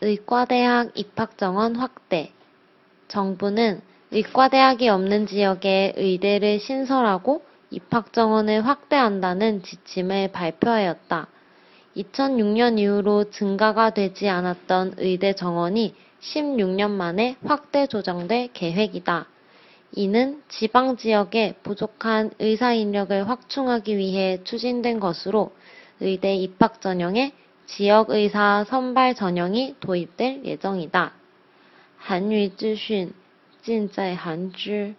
의과대학 입학정원 확대. 정부는 의과대학이 없는 지역에 의대를 신설하고 입학정원을 확대한다는 지침을 발표하였다. 2006년 이후로 증가가 되지 않았던 의대 정원이 16년 만에 확대 조정될 계획이다. 이는 지방 지역에 부족한 의사 인력을 확충하기 위해 추진된 것으로 의대 입학 전형에 지역 의사 선발 전형이 도입될 예정이다. 韩语资讯尽在韩知。